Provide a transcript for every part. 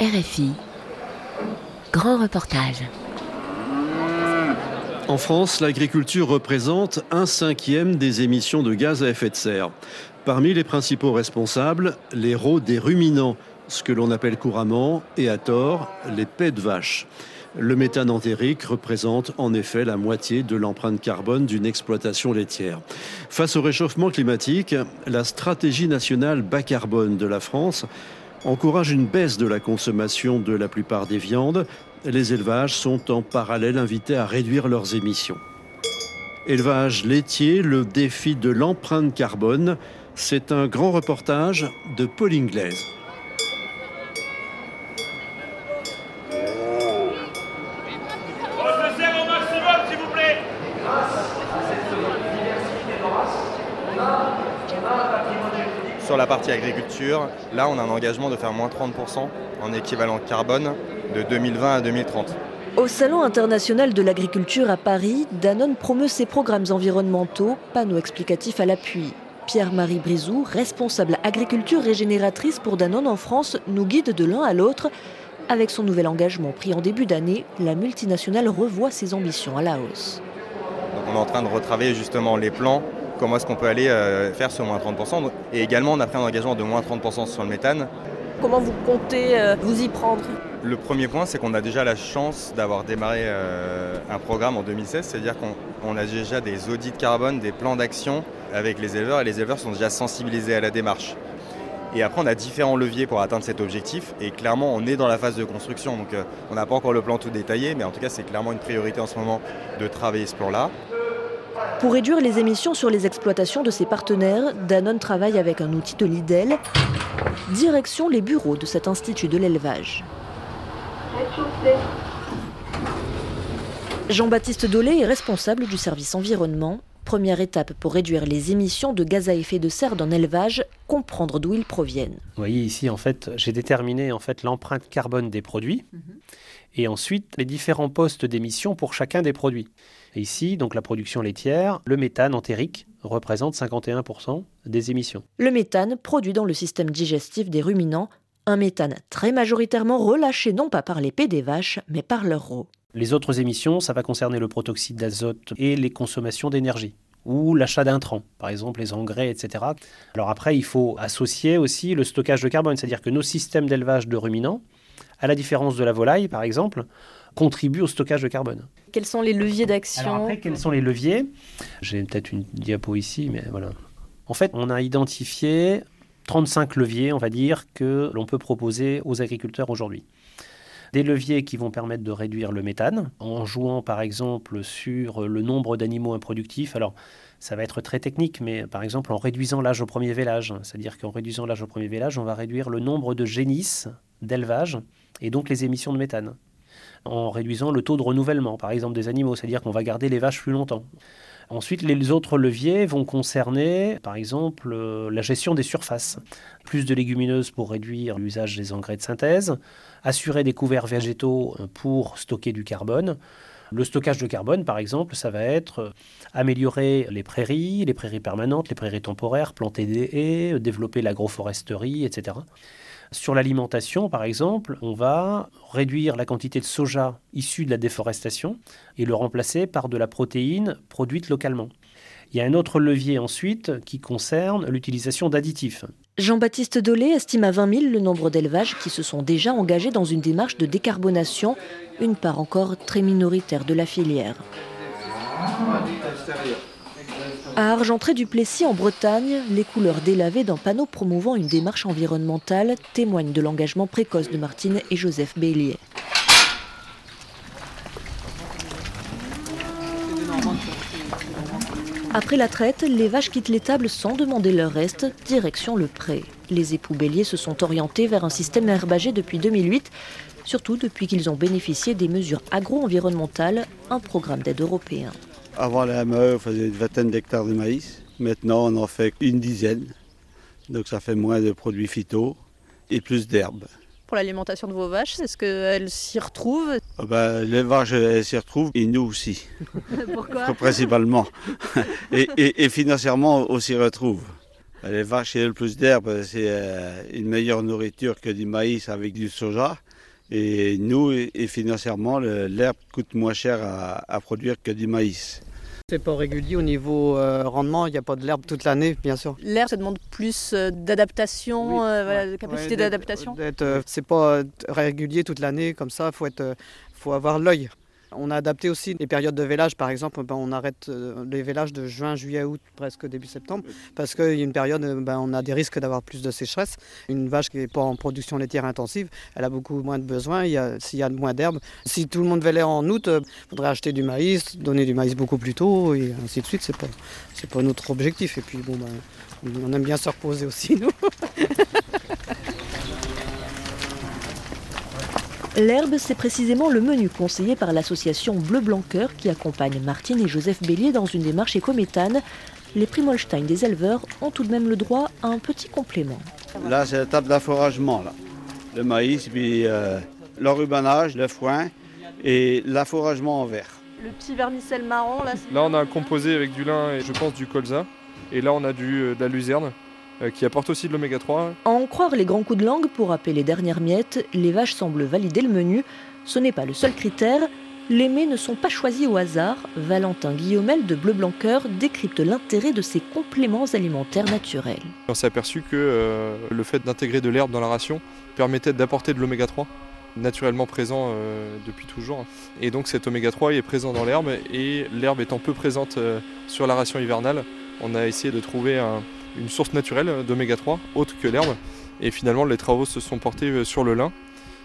RFI. Grand reportage. En France, l'agriculture représente un cinquième des émissions de gaz à effet de serre. Parmi les principaux responsables, les rôles des ruminants, ce que l'on appelle couramment, et à tort, les pets de vache. Le méthane entérique représente en effet la moitié de l'empreinte carbone d'une exploitation laitière. Face au réchauffement climatique, la stratégie nationale bas carbone de la France encourage une baisse de la consommation de la plupart des viandes. Les élevages sont en parallèle invités à réduire leurs émissions. Élevage laitier, le défi de l'empreinte carbone, c'est un grand reportage de Paul Inglaise. Sur la partie agriculture, là on a un engagement de faire moins 30% en équivalent carbone de 2020 à 2030. Au Salon international de l'agriculture à Paris, Danone promeut ses programmes environnementaux, panneaux explicatifs à l'appui. Pierre-Marie Brizou, responsable agriculture régénératrice pour Danone en France, nous guide de l'un à l'autre. Avec son nouvel engagement pris en début d'année, la multinationale revoit ses ambitions à la hausse. Donc on est en train de retravailler justement les plans, comment est-ce qu'on peut aller euh, faire ce moins 30%. Et également on a pris un engagement de moins 30% sur le méthane. Comment vous comptez euh, vous y prendre? Le premier point, c'est qu'on a déjà la chance d'avoir démarré euh, un programme en 2016, c'est-à-dire qu'on a déjà des audits carbone, des plans d'action avec les éleveurs, et les éleveurs sont déjà sensibilisés à la démarche. Et après, on a différents leviers pour atteindre cet objectif. Et clairement, on est dans la phase de construction. Donc, euh, on n'a pas encore le plan tout détaillé, mais en tout cas, c'est clairement une priorité en ce moment de travailler ce plan-là. Pour réduire les émissions sur les exploitations de ses partenaires, Danone travaille avec un outil de Lidl. Direction les bureaux de cet institut de l'élevage. Jean-Baptiste Dolé est responsable du service environnement. Première étape pour réduire les émissions de gaz à effet de serre d'un élevage, comprendre d'où ils proviennent. Vous voyez ici, en fait, j'ai déterminé en fait l'empreinte carbone des produits et ensuite les différents postes d'émission pour chacun des produits. Et ici, donc la production laitière, le méthane entérique représente 51% des émissions. Le méthane produit dans le système digestif des ruminants, un méthane très majoritairement relâché non pas par les pets des vaches, mais par leur eau. Les autres émissions, ça va concerner le protoxyde d'azote et les consommations d'énergie ou l'achat d'intrants, par exemple les engrais, etc. Alors après, il faut associer aussi le stockage de carbone, c'est-à-dire que nos systèmes d'élevage de ruminants, à la différence de la volaille, par exemple, contribuent au stockage de carbone. Quels sont les leviers d'action Alors après, quels sont les leviers? J'ai peut-être une diapo ici, mais voilà. En fait, on a identifié 35 leviers, on va dire, que l'on peut proposer aux agriculteurs aujourd'hui. Des leviers qui vont permettre de réduire le méthane, en jouant par exemple sur le nombre d'animaux improductifs. Alors, ça va être très technique, mais par exemple en réduisant l'âge au premier vélage, c'est-à-dire qu'en réduisant l'âge au premier vélage, on va réduire le nombre de génisses d'élevage et donc les émissions de méthane. En réduisant le taux de renouvellement, par exemple, des animaux, c'est-à-dire qu'on va garder les vaches plus longtemps. Ensuite, les autres leviers vont concerner, par exemple, euh, la gestion des surfaces. Plus de légumineuses pour réduire l'usage des engrais de synthèse, assurer des couverts végétaux euh, pour stocker du carbone. Le stockage de carbone, par exemple, ça va être euh, améliorer les prairies, les prairies permanentes, les prairies temporaires, planter des haies, développer l'agroforesterie, etc. Sur l'alimentation, par exemple, on va réduire la quantité de soja issu de la déforestation et le remplacer par de la protéine produite localement. Il y a un autre levier ensuite qui concerne l'utilisation d'additifs. Jean-Baptiste Dolé estime à 20 000 le nombre d'élevages qui se sont déjà engagés dans une démarche de décarbonation, une part encore très minoritaire de la filière. À Argentré-du-Plessis, en Bretagne, les couleurs délavées d'un panneau promouvant une démarche environnementale témoignent de l'engagement précoce de Martine et Joseph Bélier. Après la traite, les vaches quittent l'étable sans demander leur reste, direction le pré. Les époux béliers se sont orientés vers un système herbagé depuis 2008, surtout depuis qu'ils ont bénéficié des mesures agro-environnementales, un programme d'aide européen. Avant la ME, on faisait une vingtaine d'hectares de maïs. Maintenant, on en fait une dizaine. Donc ça fait moins de produits phyto et plus d'herbes. Pour l'alimentation de vos vaches, est-ce qu'elles s'y retrouvent? Ah ben, les vaches elles s'y retrouvent et nous aussi, Pourquoi? Principalement. et, et- et financièrement, on s'y retrouve. Les vaches et le plus d'herbe, c'est euh, une meilleure nourriture que du maïs avec du soja. Et nous, et financièrement, l'herbe coûte moins cher à, produire que du maïs. C'est pas régulier au niveau euh, rendement, il n'y a pas de l'herbe toute l'année, bien sûr. L'herbe, ça demande plus euh, d'adaptation, de capacité d'adaptation C'est pas régulier toute l'année, comme ça, il faut, faut avoir l'œil. On a adapté aussi les périodes de vélage, par exemple, ben, on arrête euh, les vélages de juin, juillet, août, presque début septembre, parce qu'il y a une période, où ben, on a des risques d'avoir plus de sécheresse. Une vache qui n'est pas en production laitière intensive, elle a beaucoup moins de besoins, s'il y a moins d'herbe. Si tout le monde vélait en août, il euh, faudrait acheter du maïs, donner du maïs beaucoup plus tôt, et ainsi de suite, c'est pas, pas notre objectif. Et puis, bon, ben, on aime bien se reposer aussi, nous. L'herbe, c'est précisément le menu conseillé par l'association Bleu Blanc Cœur qui accompagne Martine et Joseph Bélier dans une démarche écométhane. Les Primolstein des éleveurs ont tout de même le droit à un petit complément. Là, c'est l'étape d'afforagement. Le maïs, puis euh, l'enrubanage, le foin et l'afforagement en verre. Le petit vermicelle marron, là Là, on a un composé avec du lin et je pense du colza. Et là, on a du, euh, de la luzerne. Euh, qui apporte aussi de l'oméga 3. À en croire les grands coups de langue pour appeler les dernières miettes, les vaches semblent valider le menu. Ce n'est pas le seul critère. Les mets ne sont pas choisis au hasard. Valentin Guillaumel de Bleu Blanc Cœur décrypte l'intérêt de ces compléments alimentaires naturels. On s'est aperçu que euh, le fait d'intégrer de l'herbe dans la ration permettait d'apporter de l'oméga 3 naturellement présent euh, depuis toujours. Et donc cet oméga 3 est présent dans l'herbe et l'herbe étant peu présente sur la ration hivernale, on a essayé de trouver un, une source naturelle d'oméga 3 autre que l'herbe. Et finalement, les travaux se sont portés euh, sur le lin.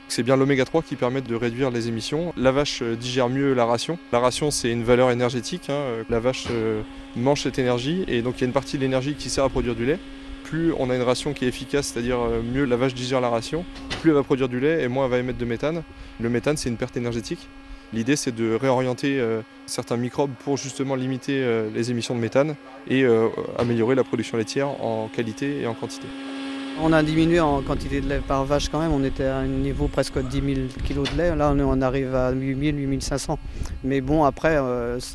C'est bien l'oméga 3 qui permet de réduire les émissions. La vache euh, digère mieux la ration. La ration, c'est une valeur énergétique. Hein. La vache euh, mange cette énergie et donc il y a une partie de l'énergie qui sert à produire du lait. Plus on a une ration qui est efficace, c'est-à-dire mieux la vache digère la ration, plus elle va produire du lait et moins elle va émettre de méthane. Le méthane, c'est une perte énergétique. L'idée, c'est de réorienter euh, certains microbes pour justement limiter euh, les émissions de méthane et euh, améliorer la production laitière en qualité et en quantité. On a diminué en quantité de lait par vache quand même, on était à un niveau presque 10 000 kg de lait, là on arrive à 8 000, 8 500. Mais bon après,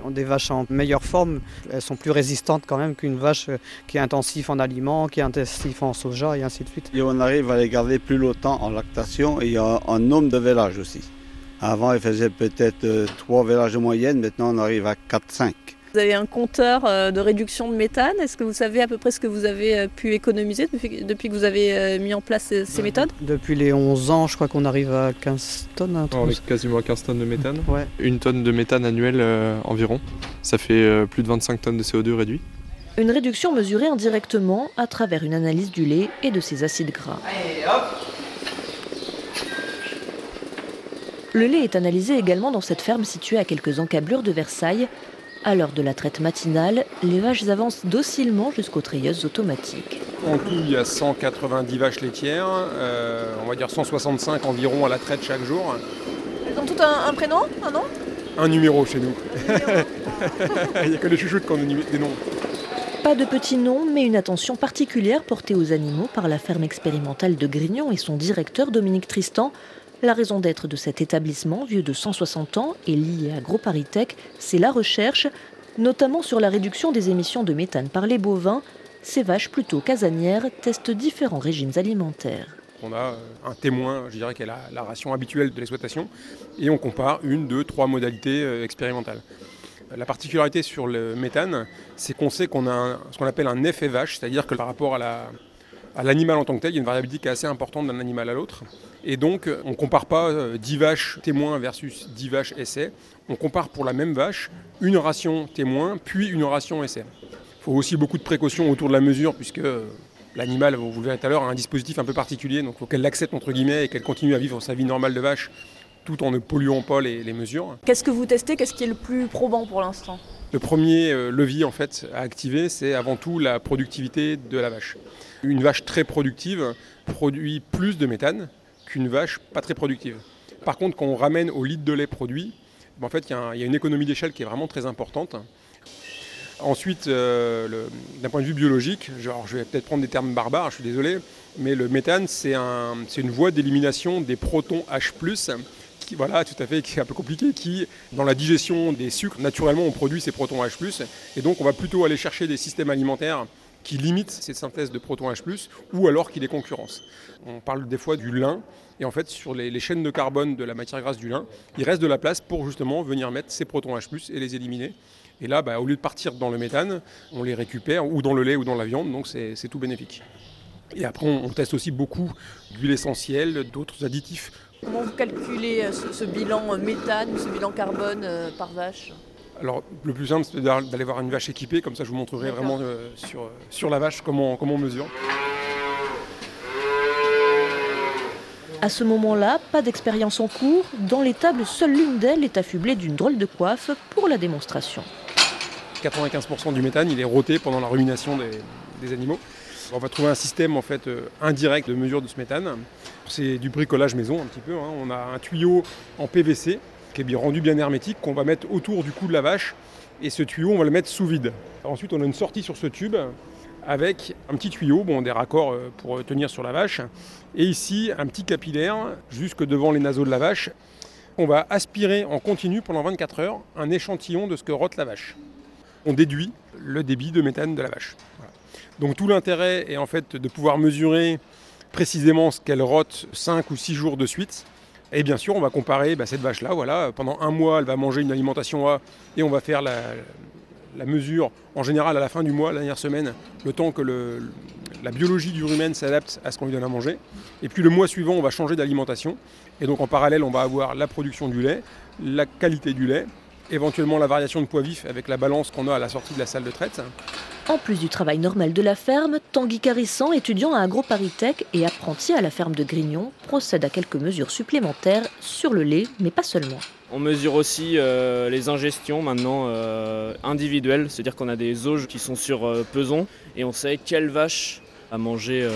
on des vaches en meilleure forme, elles sont plus résistantes quand même qu'une vache qui est intensive en aliments, qui est intensive en soja et ainsi de suite. Et on arrive à les garder plus longtemps en lactation et en nombre de vélages aussi. Avant, il faisait peut-être 3 euh, vélages de moyenne, maintenant on arrive à 4-5. Vous avez un compteur euh, de réduction de méthane. Est-ce que vous savez à peu près ce que vous avez euh, pu économiser depuis, que vous avez mis en place ces, méthodes? Depuis les 11 ans, je crois qu'on arrive à 15 tonnes. on est quasiment à 15 tonnes de méthane. Ouais. Une tonne de méthane annuelle environ. Ça fait plus de 25 tonnes de CO2 réduit. Une réduction mesurée indirectement à travers une analyse du lait et de ses acides gras. Allez, hop Le lait est analysé également dans cette ferme située à quelques encablures de Versailles. À l'heure de la traite matinale, les vaches avancent docilement jusqu'aux treilleuses automatiques. En tout, il y a 190 vaches laitières, euh, on va dire 165 environ à la traite chaque jour. Elles ont toutes un, prénom, un nom? Un numéro chez nous. il n'y a que les chouchoutes qui ont des noms. Pas de petits noms, mais une attention particulière portée aux animaux par la ferme expérimentale de Grignon et son directeur Dominique Tristan. La raison d'être de cet établissement, vieux de 160 ans et lié à GroParisTech, c'est la recherche, notamment sur la réduction des émissions de méthane par les bovins. Ces vaches plutôt casanières testent différents régimes alimentaires. On a euh, un témoin, je dirais, qui est la, ration habituelle de l'exploitation, et on compare une, deux, trois modalités euh, expérimentales. La particularité sur le méthane, c'est qu'on sait qu'on a ce qu'on appelle un effet vache, c'est-à-dire que par rapport à l'animal en tant que tel, il y a une variabilité qui est assez importante d'un animal à l'autre. Et donc, on ne compare pas 10 euh, vaches témoins versus 10 vaches essais. On compare pour la même vache une ration témoin, puis une ration essai. Il faut aussi beaucoup de précautions autour de la mesure, puisque euh, l'animal, vous le verrez tout à l'heure, a un dispositif un peu particulier. Donc, il faut qu'elle l'accepte, entre guillemets, et qu'elle continue à vivre sa vie normale de vache, tout en ne polluant pas les, mesures. Qu'est-ce que vous testez? Qu'est-ce qui est le plus probant pour l'instant? Le premier euh, levier, en fait, à activer, c'est avant tout la productivité de la vache. Une vache très productive produit plus de méthane, qu'une vache pas très productive. Par contre, quand on ramène au litre de lait produit, ben, en fait, il y, a une économie d'échelle qui est vraiment très importante. Ensuite, euh, d'un point de vue biologique, genre, je vais peut-être prendre des termes barbares, je suis désolé, mais le méthane, c'est un, une voie d'élimination des protons H+, qui, voilà, tout à fait, qui est un peu compliqué, qui, dans la digestion des sucres, naturellement, on produit ces protons H+, et donc on va plutôt aller chercher des systèmes alimentaires qui limite cette synthèse de proton H+, ou alors qui les concurrence. On parle des fois du lin, et en fait sur les, chaînes de carbone de la matière grasse du lin, il reste de la place pour justement venir mettre ces protons H+, et les éliminer. Et là, bah, au lieu de partir dans le méthane, on les récupère ou dans le lait ou dans la viande, donc c'est tout bénéfique. Et après, on, teste aussi beaucoup d'huile essentielle, d'autres additifs. Comment vous calculez euh, ce, bilan méthane ou ce bilan carbone euh, par vache? Alors, le plus simple, c'est d'aller voir une vache équipée, comme ça je vous montrerai vraiment euh, sur, sur la vache comment, comment on mesure. À ce moment-là, pas d'expérience en cours. Dans les tables, seule l'une d'elles est affublée d'une drôle de coiffe pour la démonstration. 95% du méthane, il est roté pendant la rumination des, animaux. On va trouver un système en fait euh, indirect de mesure de ce méthane. C'est du bricolage maison un petit peu. Hein. On a un tuyau en PVC qui est bien rendu bien hermétique qu'on va mettre autour du cou de la vache et ce tuyau on va le mettre sous vide. Ensuite on a une sortie sur ce tube avec un petit tuyau, bon, des raccords euh, pour tenir sur la vache et ici un petit capillaire jusque devant les naseaux de la vache. On va aspirer en continu pendant 24 heures un échantillon de ce que rote la vache on déduit le débit de méthane de la vache. Donc tout l'intérêt est en fait de pouvoir mesurer précisément ce qu'elle rote 5 ou 6 jours de suite. Et bien sûr, on va comparer bah, cette vache-là. Voilà, pendant un mois, elle va manger une alimentation A et on va faire la, mesure en général à la fin du mois, la dernière semaine, le temps que la biologie du rumen s'adapte à ce qu'on lui donne à manger. Et puis le mois suivant, on va changer d'alimentation. Et donc en parallèle, on va avoir la production du lait, la qualité du lait, éventuellement la variation de poids vif avec la balance qu'on a à la sortie de la salle de traite. En plus du travail normal de la ferme, Tanguy Carissan, étudiant à AgroParisTech et apprenti à la ferme de Grignon, procède à quelques mesures supplémentaires sur le lait, mais pas seulement. On mesure aussi euh, les ingestions maintenant euh, individuelles, c'est-à-dire qu'on a des auges qui sont sur euh, peson et on sait quelle vache a mangé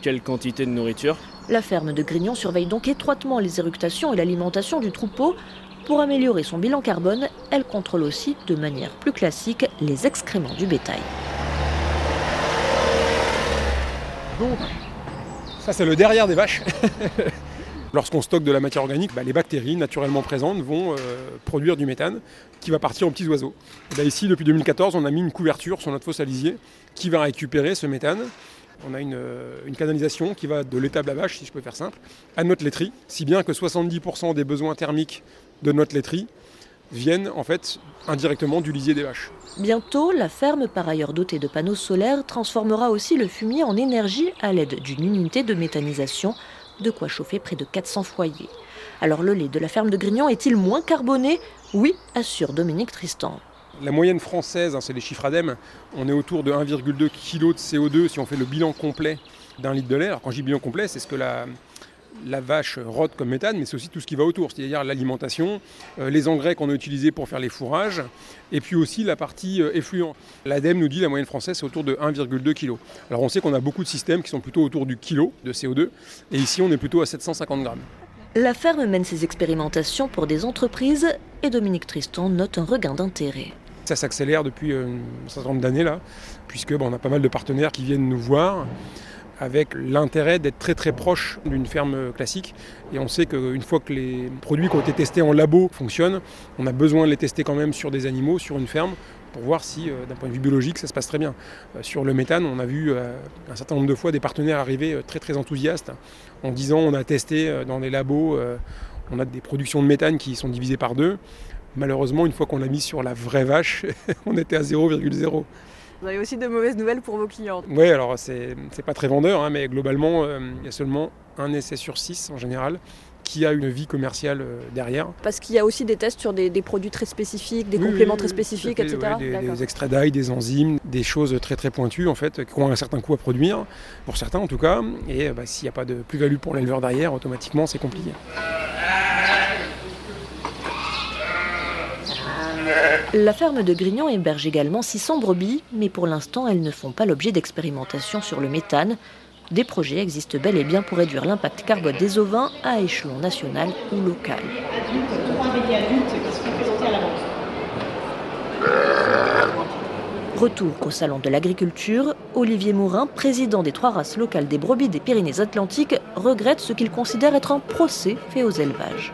quelle quantité de nourriture. La ferme de Grignon surveille donc étroitement les éructations et l'alimentation du troupeau pour améliorer son bilan carbone, elle contrôle aussi de manière plus classique les excréments du bétail. Donc, ça c'est le derrière des vaches. Lorsqu'on stocke de la matière organique, bah, les bactéries naturellement présentes vont euh, produire du méthane qui va partir aux petits oiseaux. Ici, depuis 2014, on a mis une couverture sur notre fosse alisier qui va récupérer ce méthane. On a une, euh, une, canalisation qui va de l'étable à vache, si je peux faire simple, à notre laiterie, si bien que 70% des besoins thermiques de notre laiterie viennent en fait indirectement du lisier des vaches. Bientôt, la ferme, par ailleurs dotée de panneaux solaires, transformera aussi le fumier en énergie à l'aide d'une unité de méthanisation, de quoi chauffer près de 400 foyers. Alors le lait de la ferme de Grignon est-il moins carboné? Oui, assure Dominique Tristan. La moyenne française, hein, c'est les chiffres ADEME, on est autour de 1,2 kg de CO2 si on fait le bilan complet d'un litre de lait. Alors quand je dis bilan complet, c'est ce que la, la vache rote comme méthane, mais c'est aussi tout ce qui va autour, c'est-à-dire l'alimentation, euh, les engrais qu'on a utilisés pour faire les fourrages, et puis aussi la partie euh, effluent. L'ADEME nous dit la moyenne française c'est autour de 1,2 kg. Alors on sait qu'on a beaucoup de systèmes qui sont plutôt autour du kilo de CO2, et ici on est plutôt à 750 grammes. La ferme mène ses expérimentations pour des entreprises, et Dominique Tristan note un regain d'intérêt. Ça s'accélère depuis euh, un certain nombre d'années là, puisque on a pas mal de partenaires qui viennent nous voir avec l'intérêt d'être très très proche d'une ferme classique. Et on sait qu'une fois que les produits qui ont été testés en labo fonctionnent, on a besoin de les tester quand même sur des animaux, sur une ferme, pour voir si, euh, d'un point de vue biologique, ça se passe très bien. Euh, sur le méthane, on a vu euh, un certain nombre de fois des partenaires arriver très très enthousiastes en disant on a testé dans les labos, on a des productions de méthane qui sont divisées par deux. Malheureusement, une fois qu'on l'a mis sur la vraie vache, on était à 0,0. Vous avez aussi de mauvaises nouvelles pour vos clients. Oui, alors c'est pas très vendeur, hein, mais globalement, euh, il y a seulement un essai sur six en général qui a une vie commerciale euh, derrière. Parce qu'il y a aussi des tests sur des, produits très spécifiques, des compléments très spécifiques, etc. des, extraits d'ail, des enzymes, des choses très très pointues en fait, qui ont un certain coût à produire, pour certains en tout cas. Et bah, s'il n'y a pas de plus-value pour l'éleveur derrière, automatiquement c'est compliqué. La ferme de Grignon héberge également 600 brebis, mais pour l'instant, elles ne font pas l'objet d'expérimentations sur le méthane. Des projets existent bel et bien pour réduire l'impact carbone des ovins à échelon national ou local. Retour au salon de l'agriculture, Olivier Mourin, président des trois races locales des brebis des Pyrénées-Atlantiques, regrette ce qu'il considère être un procès fait aux élevages.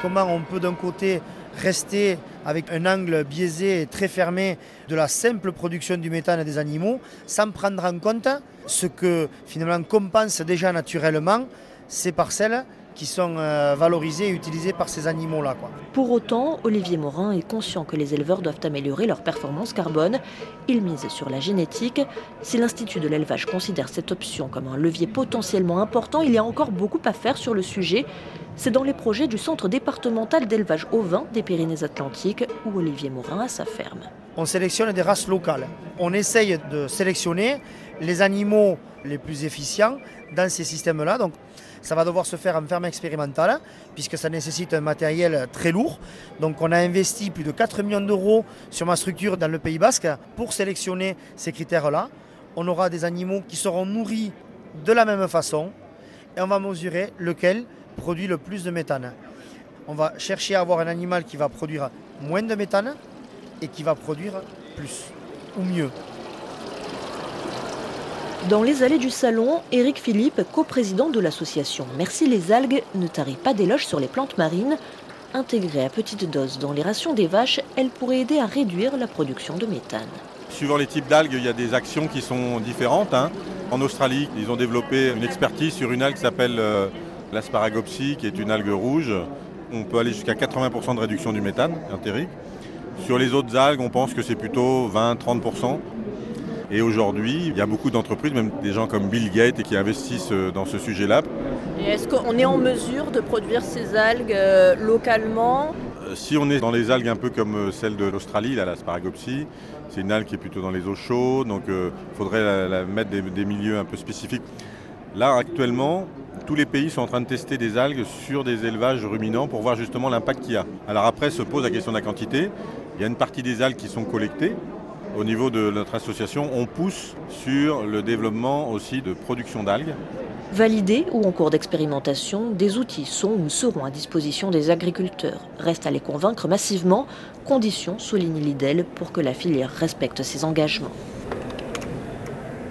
Comment on peut d'un côté rester avec un angle biaisé et très fermé de la simple production du méthane des animaux, sans prendre en compte ce que finalement compense déjà naturellement ces parcelles qui sont euh, valorisées et utilisées par ces animaux-là. Pour autant, Olivier Morin est conscient que les éleveurs doivent améliorer leur performance carbone. Il mise sur la génétique. Si l'Institut de l'élevage considère cette option comme un levier potentiellement important, il y a encore beaucoup à faire sur le sujet. C'est dans les projets du Centre départemental d'élevage ovin des Pyrénées-Atlantiques où Olivier Morin a sa ferme. On sélectionne des races locales. On essaye de sélectionner les animaux les plus efficients dans ces systèmes-là. Donc, ça va devoir se faire en ferme expérimentale, puisque ça nécessite un matériel très lourd. Donc on a investi plus de 4 millions d'euros sur ma structure dans le Pays Basque pour sélectionner ces critères-là. On aura des animaux qui seront nourris de la même façon et on va mesurer lequel produit le plus de méthane. On va chercher à avoir un animal qui va produire moins de méthane et qui va produire plus ou mieux. Dans les allées du salon, Éric Philippe, coprésident de l'association Merci les algues, ne tarit pas d'éloges sur les plantes marines. Intégrées à petite dose dans les rations des vaches, elles pourraient aider à réduire la production de méthane. Suivant les types d'algues, il y a des actions qui sont différentes. Hein. En Australie, ils ont développé une expertise sur une algue qui s'appelle euh, l'asparagopsie, qui est une algue rouge. On peut aller jusqu'à 80% de réduction du méthane entérique. Sur les autres algues, on pense que c'est plutôt 20-30%. Et aujourd'hui, il y a beaucoup d'entreprises, même des gens comme Bill Gates, qui investissent euh, dans ce sujet-là. est-ce qu'on est en mesure de produire ces algues euh, localement? Euh, Si on est dans les algues un peu comme celle de l'Australie, l'asparagopsie, c'est une algue qui est plutôt dans les eaux chaudes, donc il faudrait la, mettre des, des milieux un peu spécifiques. Là, actuellement, tous les pays sont en train de tester des algues sur des élevages ruminants pour voir justement l'impact qu'il y a. Alors après se pose la question de la quantité. Il y a une partie des algues qui sont collectées, au niveau de notre association, on pousse sur le développement aussi de production d'algues. Validés ou en cours d'expérimentation, des outils sont ou seront à disposition des agriculteurs. Reste à les convaincre massivement, condition, souligne l'IDEL, pour que la filière respecte ses engagements.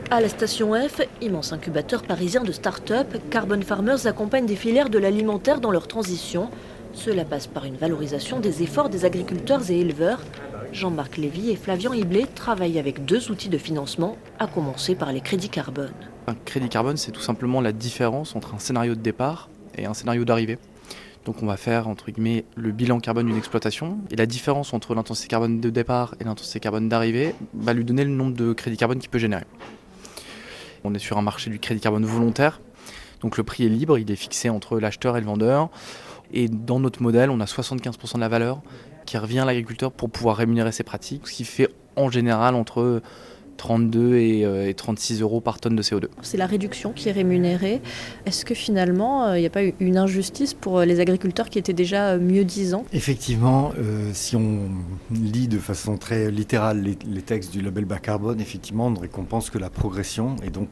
À la station F, immense incubateur parisien de start-up, Carbon Farmers accompagne des filières de l'alimentaire dans leur transition. Cela passe par une valorisation des efforts des agriculteurs et éleveurs Jean-Marc Lévy et Flavian Hiblet travaillent avec deux outils de financement, à commencer par les crédits carbone. Un crédit carbone, c'est tout simplement la différence entre un scénario de départ et un scénario d'arrivée. Donc on va faire entre guillemets le bilan carbone d'une exploitation et la différence entre l'intensité carbone de départ et l'intensité carbone d'arrivée va lui donner le nombre de crédits carbone qu'il peut générer. On est sur un marché du crédit carbone volontaire, donc le prix est libre, il est fixé entre l'acheteur et le vendeur. Et dans notre modèle, on a 75% de la valeur qui revient à l'agriculteur pour pouvoir rémunérer ses pratiques, ce qui fait en général entre 32 et, 36 euh, euros par tonne de CO2. C'est la réduction qui est rémunérée. Est-ce que finalement, euh, il n'y a pas eu une injustice pour euh, les agriculteurs qui étaient déjà mieux disants Effectivement, si on lit de façon très littérale les, les, textes du label bas carbone, effectivement, on ne récompense que la progression et donc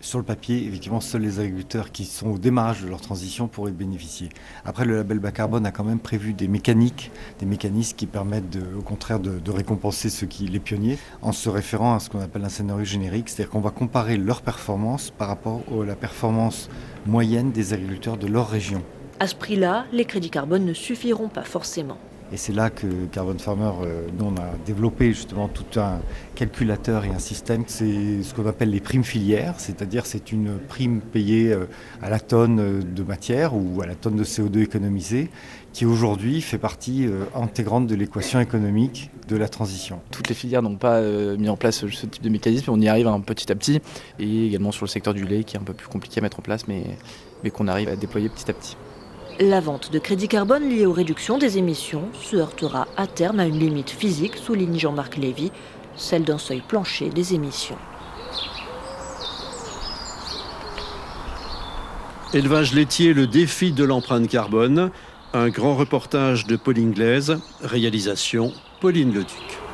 sur le papier, effectivement, seuls les agriculteurs qui sont au démarrage de leur transition pourraient bénéficier. Après, le label bas carbone a quand même prévu des mécaniques, des mécanismes qui permettent au contraire de, récompenser ceux qui, les pionniers, en se référant à ce qu'on appelle un scénario générique, c'est-à-dire qu'on va comparer leur performance par rapport à la performance moyenne des agriculteurs de leur région. À ce prix-là, les crédits carbone ne suffiront pas forcément. Et c'est là que Carbon Farmer, euh, nous, on a développé justement tout un calculateur et un système, c'est ce qu'on appelle les primes filières, c'est-à-dire c'est une prime payée euh, à la tonne euh, de matière ou à la tonne de CO2 économisée, qui aujourd'hui fait partie intégrante de l'équation économique de la transition. Toutes les filières n'ont pas mis en place ce type de mécanisme, on y arrive un petit à petit, et également sur le secteur du lait qui est un peu plus compliqué à mettre en place, mais, mais qu'on arrive à déployer petit à petit. La vente de crédits carbone liée aux réductions des émissions se heurtera à terme à une limite physique, souligne Jean-Marc Lévy, celle d'un seuil plancher des émissions. Élevage laitier, le défi de l'empreinte carbone. Un grand reportage de Pauline Glaise, réalisation Pauline Leduc.